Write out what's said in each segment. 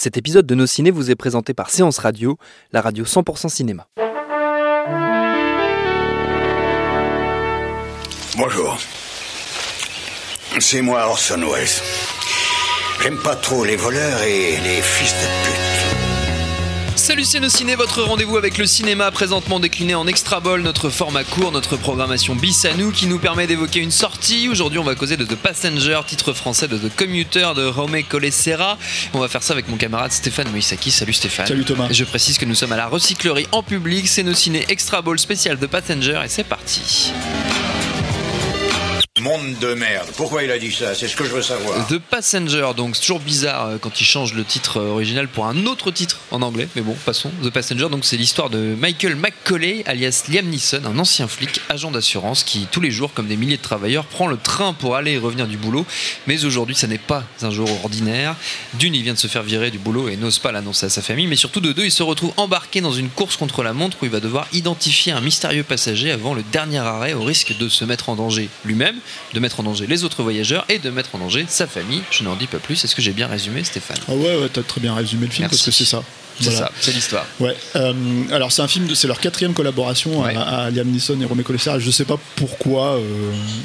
Cet épisode de Nos Ciné vous est présenté par Séance Radio, la radio 100% cinéma. Bonjour. C'est moi Orson Welles. J'aime pas trop les voleurs et les fils de pute. Salut ciné, votre rendez-vous avec le cinéma présentement décliné en extra ball, notre format court, notre programmation bis à nous qui nous permet d'évoquer une sortie. Aujourd'hui on va causer de The Passenger, titre français de The Commuter de Raume Colessera. On va faire ça avec mon camarade Stéphane Moïsaki. Salut Stéphane. Salut Thomas. Je précise que nous sommes à la recyclerie en public, c'est nos ciné extra ball spécial de Passenger et c'est parti. Monde de merde. Pourquoi il a dit ça? C'est ce que je veux savoir. The Passenger, donc c'est toujours bizarre euh, quand il change le titre euh, original pour un autre titre en anglais, mais bon, passons. The Passenger, donc c'est l'histoire de Michael McCauley, alias Liam Neeson, un ancien flic, agent d'assurance, qui tous les jours, comme des milliers de travailleurs, prend le train pour aller et revenir du boulot. Mais aujourd'hui, ça n'est pas un jour ordinaire. D'une, il vient de se faire virer du boulot et n'ose pas l'annoncer à sa famille, mais surtout de deux, il se retrouve embarqué dans une course contre la montre où il va devoir identifier un mystérieux passager avant le dernier arrêt au risque de se mettre en danger lui-même de mettre en danger les autres voyageurs et de mettre en danger sa famille. Je n'en dis pas plus. Est-ce que j'ai bien résumé, Stéphane? Ah ouais, ouais, t'as très bien résumé le film Merci. parce que c'est ça. C'est Voilà. ça, c'est l'histoire. Ouais. euh, alors c'est un film, c'est leur quatrième collaboration Ouais. à, à Liam Neeson et Romy Colessera. Je sais pas pourquoi euh,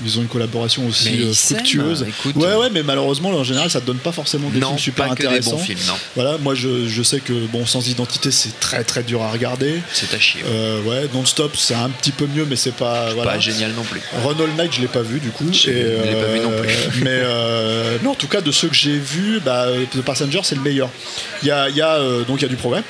ils ont une collaboration aussi euh, fructueuse. écoute. ouais, ouais, mais malheureusement en général ça te donne pas forcément des non, films super pas que des intéressants. bons films, non. Voilà, moi je, je sais que bon, sans identité c'est très très dur à regarder. C'est à chier. Ouais, Non-Stop c'est un petit peu mieux, mais c'est pas voilà. Pas génial non plus. Run All Night, je l'ai pas vu du coup. Je Et, l'ai pas vu non plus. mais, mais en tout cas, de ceux que j'ai vus, bah, The Passenger, c'est le meilleur. Il y a, y a, donc il y a du progrès.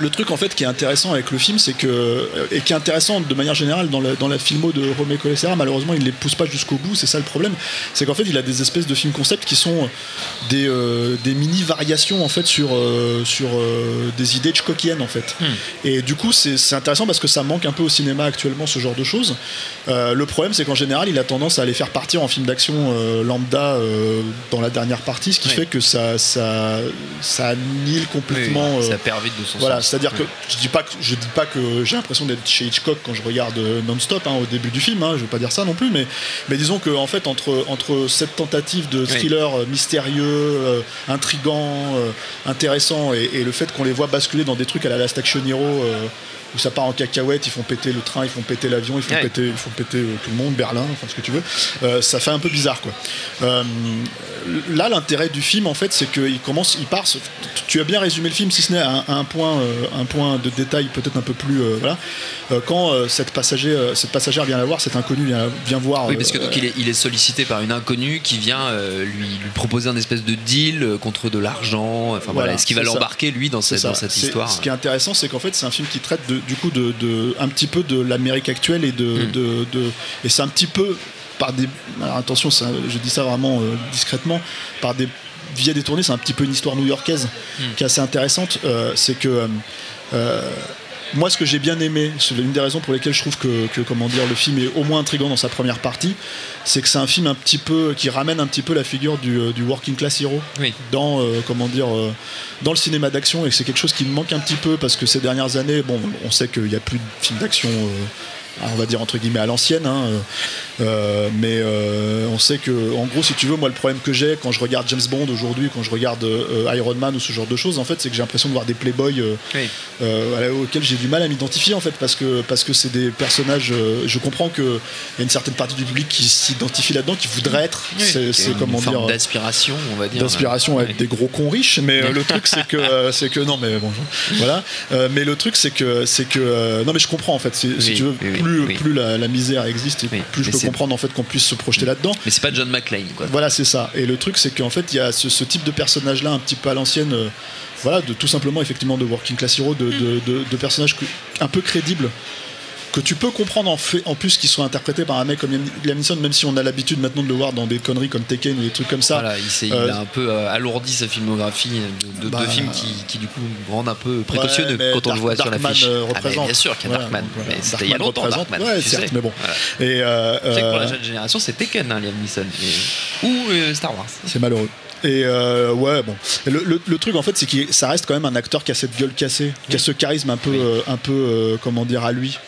Le truc en fait qui est intéressant avec le film, c'est que euh, et qui est intéressant de manière générale dans la, dans la filmo de Romé Colessera, malheureusement il les pousse pas jusqu'au bout, c'est ça le problème, c'est qu'en fait il a des espèces de films concept qui sont des, euh, des mini variations en fait sur euh, sur euh, des idées Hitchcockiennes en fait. Et du coup c'est intéressant parce que ça manque un peu au cinéma actuellement ce genre de choses. Le problème c'est qu'en général il a tendance à les faire partir en film d'action lambda dans la dernière partie, ce qui Oui. fait que ça ça ça annihile complètement. Oui, ça perd vite de son voilà, sens. C'est-à-dire que je dis pas que je dis pas que j'ai l'impression d'être chez Hitchcock quand je regarde euh, Non-Stop hein, au début du film. Hein, je veux pas dire ça non plus, mais mais disons que en fait entre entre cette tentative de thriller euh, mystérieux, euh, intrigant, euh, intéressant et, et le fait qu'on les voit basculer dans des trucs à la Last Action Hero. Où ça part en cacahuète, ils font péter le train, ils font péter l'avion, ils font Ouais. péter, ils font péter euh, tout le monde, Berlin, enfin ce que tu veux. Euh, ça fait un peu bizarre quoi. Euh, là, l'intérêt du film en fait, c'est qu'il commence, il part. Tu as bien résumé le film, si ce n'est à un, à un point, un point de détail peut-être un peu plus, voilà. Quand cette passager, cette passagère vient la voir, cet inconnu vient, vient voir. Oui, parce que donc il est, il est sollicité par une inconnue qui vient lui, lui proposer un espèce de deal contre de l'argent. Enfin voilà, Voilà, est-ce qu'il va l'embarquer lui dans cette, dans histoire Ce qui est intéressant, c'est qu'en fait, c'est un film qui traite de, du coup de, de- un petit peu de l'Amérique actuelle et de, Hmm. de- de- et c'est un petit peu par des alors attention, ça- je dis ça vraiment euh, discrètement par des via détournées, c'est un petit peu une histoire new-yorkaise Hmm. qui est assez intéressante. Euh, c'est que euh, moi, ce que j'ai bien aimé, c'est l'une des raisons pour lesquelles je trouve que, que, comment dire, le film est au moins intrigant dans sa première partie, c'est que c'est un film un petit peu qui ramène un petit peu la figure du, euh, du working class hero Oui. dans euh, comment dire euh, dans le cinéma d'action et que c'est quelque chose qui me manque un petit peu parce que ces dernières années, bon, on sait qu'il n'y a plus de films d'action. euh, on va dire entre guillemets à l'ancienne, hein, euh, mais euh, on sait que, en gros, si tu veux, moi le problème que j'ai quand je regarde James Bond aujourd'hui, quand je regarde euh, Iron Man ou ce genre de choses, en fait, c'est que j'ai l'impression de voir des playboys Oui. auxquels j'ai du mal à m'identifier en fait parce que parce que c'est des personnages. je comprends que il y a une certaine partie du public qui s'identifie là-dedans, qui voudrait être. Oui, c'est c'est une comment forme dire d'aspiration, on va dire. d'inspiration à Ouais. être des gros cons riches mais le truc c'est que c'est que non mais bon voilà mais le truc c'est que c'est que non mais je comprends en fait si Oui, tu veux plus la, la misère existe et plus je peux comprendre en fait qu'on puisse se projeter là-dedans. Mais c'est pas John McClane, quoi. voilà c'est ça. Et le truc c'est qu'en fait il y a ce, ce type de personnage là un petit peu à l'ancienne euh, voilà de tout simplement effectivement de working class hero de, de, de- de personnages un peu crédibles que tu peux comprendre en, fait, en plus qu'ils soient interprétés par un mec comme Liam Neeson même si on a l'habitude maintenant de le voir dans des conneries comme Tekken ou des trucs comme ça Voilà, il, Euh, a un peu euh, alourdi sa filmographie de, de- de Bah, films qui, qui, du coup rendent un peu précautionneux Ouais, quand on le Dark- voit sur Darkman, l'affiche. euh, Ah, représente. bien sûr qu'il y a Darkman, voilà. mais c'était il y a Darkman longtemps représente. Darkman. Ouais, certes, mais bon. Voilà. Et euh, pour la jeune génération, c'est Tekken, hein, Liam Neeson. Et- Ou Star Wars. c'est malheureux. Et euh, ouais, bon. Le, le- le truc en fait, c'est que ça reste quand même un acteur qui a cette gueule cassée, qui a ce charisme un peu, Oui. euh, un peu, euh, comment dire, à lui,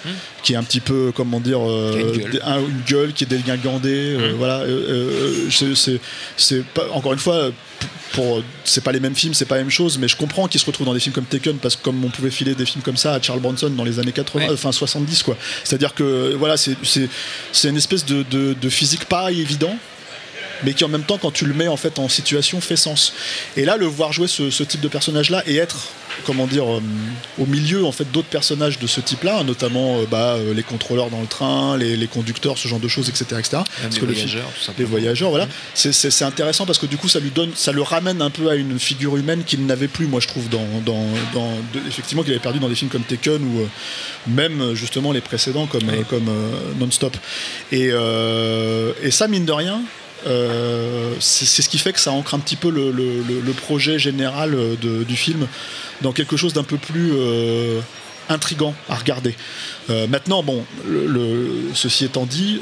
qui est un petit peu, comment dire, euh, une gueule. un- une gueule qui est dégingandée. euh, voilà. euh, euh, c'est- c'est, encore une fois. Pour, c'est pas les mêmes films, c'est pas la même chose, mais je comprends qu'il se retrouve dans des films comme Taken parce que comme on pouvait filer des films comme ça à Charles Bronson dans les années 80, Ouais. enfin 70 quoi. C'est-à-dire que voilà, c'est, c'est, c'est une espèce de, de, de physique pas évident, mais qui en même temps quand tu le mets en fait en situation fait sens. Et là le voir jouer ce, ce type de personnage là et être comment dire euh, au milieu en fait d'autres personnages de ce type là notamment euh, bah, euh, les contrôleurs dans le train les, les conducteurs ce genre de choses etc. etc. Parce les que le film- voyageurs, tout les voyageurs voilà. C'est, c'est- intéressant parce que du coup ça lui donne ça le ramène un peu à une figure humaine qu'il n'avait plus moi je trouve dans, dans, dans- de- effectivement qu'il avait perdu dans des films comme Taken ou même justement les précédents comme, Oui. comme Non-Stop et, et ça mine de rien euh, c'est ce qui fait que ça ancre un petit peu le, projet général euh, du film dans quelque chose d'un peu plus euh, intrigant à regarder. Maintenant, bon, ceci étant dit,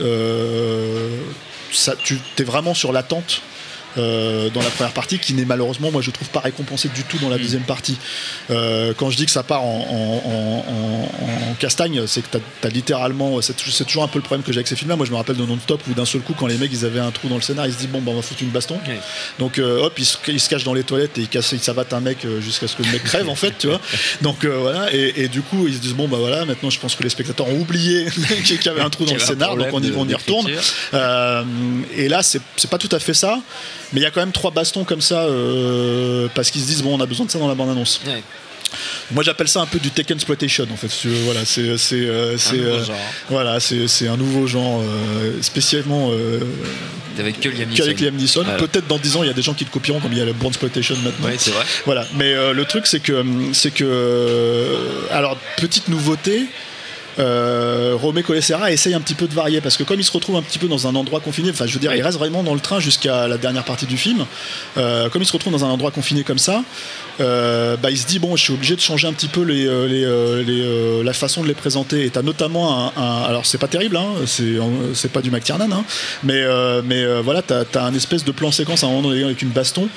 tu es vraiment sur l'attente. Euh, dans la première partie qui n'est malheureusement moi je trouve pas récompensé du tout dans la deuxième partie. Euh, quand je dis que ça part en, en- en- en- en castagne c'est que tu as, littéralement c'est tou- c'est toujours un peu le problème que j'ai avec ces films là moi je me rappelle de Non-Stop où d'un seul coup quand les mecs ils avaient un trou dans le scénar ils se disent bon bah on va foutre une baston. Donc euh, hop, il se, il se cache dans les toilettes et il, casse, il savate un mec jusqu'à ce que le mec crève en fait, tu vois. Donc voilà, et, et du coup ils se disent bon bah voilà, maintenant je pense que les spectateurs ont oublié qu'il y avait un trou dans le scénar, donc on y, on retourne. et là c'est pas tout à fait ça, mais il y a quand même trois bastons comme ça euh, parce qu'ils se disent bon on a besoin de ça dans la bande annonce. Ouais. Moi j'appelle ça un peu du Taken exploitation en fait. Voilà, c'est c'est euh, euh, voilà c'est c'est un nouveau genre euh, spécialement. Avec que Liam Neeson. Liam Neeson. Voilà. Peut-être dans 10 ans, il y a des gens qui le copieront, comme il y a le Born Exploitation maintenant. C'est vrai. Voilà. Mais le truc, c'est que, c'est que, alors petite nouveauté. Euh, Romé Colessera essaye un petit peu de varier parce que comme il se retrouve un petit peu dans un endroit confiné, enfin je veux dire, il reste vraiment dans le train jusqu'à la dernière partie du film. Euh, comme il se retrouve dans un endroit confiné comme ça, euh, bah, il se dit bon, je suis obligé de changer un petit peu les, euh, les, les, la façon de les présenter. Et t'as notamment un, un- alors c'est pas terrible, hein, c'est pas du McTiernan, hein, mais mais voilà, t'as as un espèce de plan séquence à un moment donné avec une baston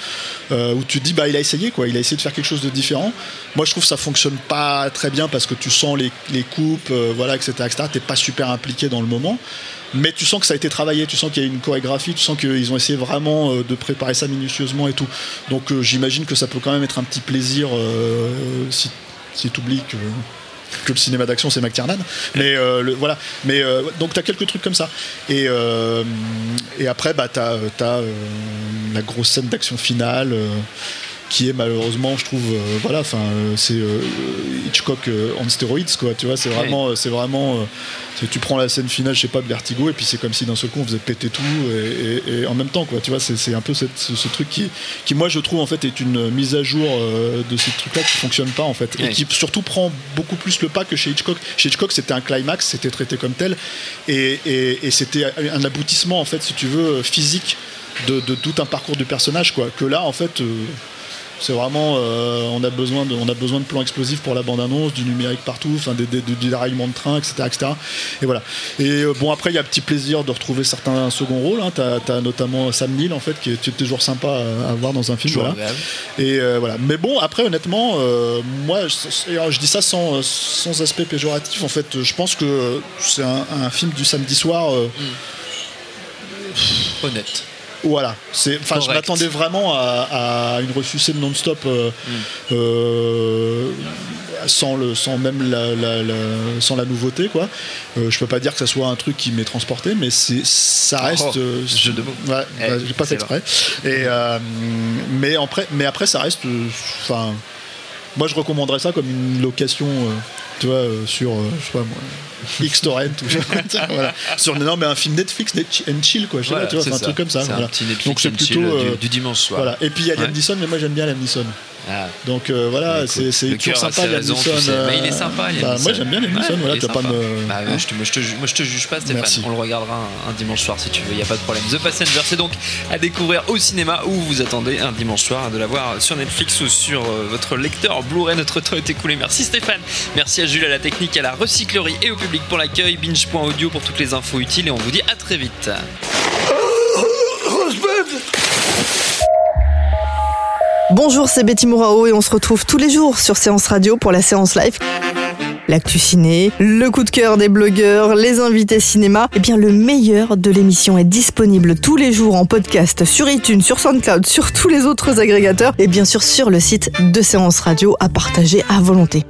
où tu te dis bah il a essayé quoi, il a essayé de faire quelque chose de différent. Moi je trouve que ça fonctionne pas très bien parce que tu sens les, les coupes, voilà, etc. etc. T'es pas super impliqué dans le moment. Mais tu sens que ça a été travaillé, tu sens qu'il y a une chorégraphie, tu sens qu'ils ont essayé vraiment euh, de préparer ça minutieusement et tout. Donc euh, j'imagine que ça peut quand même être un petit plaisir euh, si, si tu oublies que, le cinéma d'action c'est McTiernan. Mais voilà. Mais donc tu as quelques trucs comme ça. Et, après, bah, tu as, la grosse scène d'action finale. Qui est malheureusement je trouve euh, voilà enfin euh, c'est euh, Hitchcock en stéroïdes quoi tu vois c'est vraiment c'est vraiment tu prends la scène finale je sais pas de Vertigo et puis c'est comme si d'un seul coup on faisait péter tout et, et- et en même temps quoi tu vois c'est un peu cette- ce, ce truc qui qui moi je trouve en fait est une mise à jour de ces trucs là qui fonctionnent pas en fait et qui surtout prend beaucoup plus le pas que chez Hitchcock. Chez Hitchcock c'était un climax c'était traité comme tel et, et- et c'était un aboutissement en fait si tu veux physique de, de tout un parcours du personnage quoi que là en fait euh, c'est vraiment, euh, on, a besoin de, on a besoin de plans explosifs pour la bande-annonce, du numérique partout, enfin des, des, du déraillement de train, etc. etc. Et voilà. Et euh, bon, après, il y a un petit plaisir de retrouver certains seconds rôles. Hein. T'as as notamment Sam Neill, en fait, qui est, toujours sympa à, à voir dans un film. Voilà. Et euh, voilà. Mais bon, après, honnêtement, moi, je, dis ça sans, sans aspect péjoratif. En fait, je pense que c'est un, un film du samedi soir. euh, Honnête. Voilà, c'est, enfin, je m'attendais vraiment à, à une ressucée non-stop euh, euh, sans le, sans même la, la- la- sans la nouveauté, quoi. Euh, je peux pas dire que ça soit un truc qui m'ait transporté, mais c'est, ça reste. Oh, euh, jeu de mots. Ouais, Eh, bah, j'ai pas fait exprès. Et mais après, mais après, ça reste. Enfin, moi, je recommanderais ça comme une location. tu vois, sur, je sais pas moi, X-Torrent ou je voilà. Sur non, mais un film Netflix net and chill, quoi. Je sais Voilà, pas, tu vois, un ça. truc comme ça. C'est un voilà. petit Netflix Donc c'est plutôt. du- euh, du dimanche soir. Voilà. Et puis il y a Liam Ouais. Neeson, mais moi j'aime bien Liam Neeson. Ah. Donc euh, voilà, Bah, c'est toujours sympa Liam tu sais. euh, Mais il est sympa, Liam bah, Moi j'aime bien Liam Neeson, Ouais, voilà, t'as pas me. Bah, ouais, je, te, moi, je te ju- moi, je te juge pas, Stéphane. Merci. On le regardera un, un dimanche soir si tu veux, il n'y a pas de problème. The Passenger, c'est donc à découvrir au cinéma où vous attendez un dimanche soir de la voir sur Netflix ou sur euh, votre lecteur Blu-ray. Notre temps est écoulé. Merci Stéphane. Merci à Jules, à la technique, à la recyclerie et au public pour l'accueil. Binge.audio pour toutes les infos utiles et on vous dit à très vite. Bonjour, c'est Betty Mourao et on se retrouve tous les jours sur Séance Radio pour la séance live. L'actu ciné, le coup de cœur des blogueurs, les invités cinéma, et eh bien le meilleur de l'émission est disponible tous les jours en podcast sur iTunes, sur SoundCloud, sur tous les autres agrégateurs et bien sûr sur le site de Séance Radio à partager à volonté.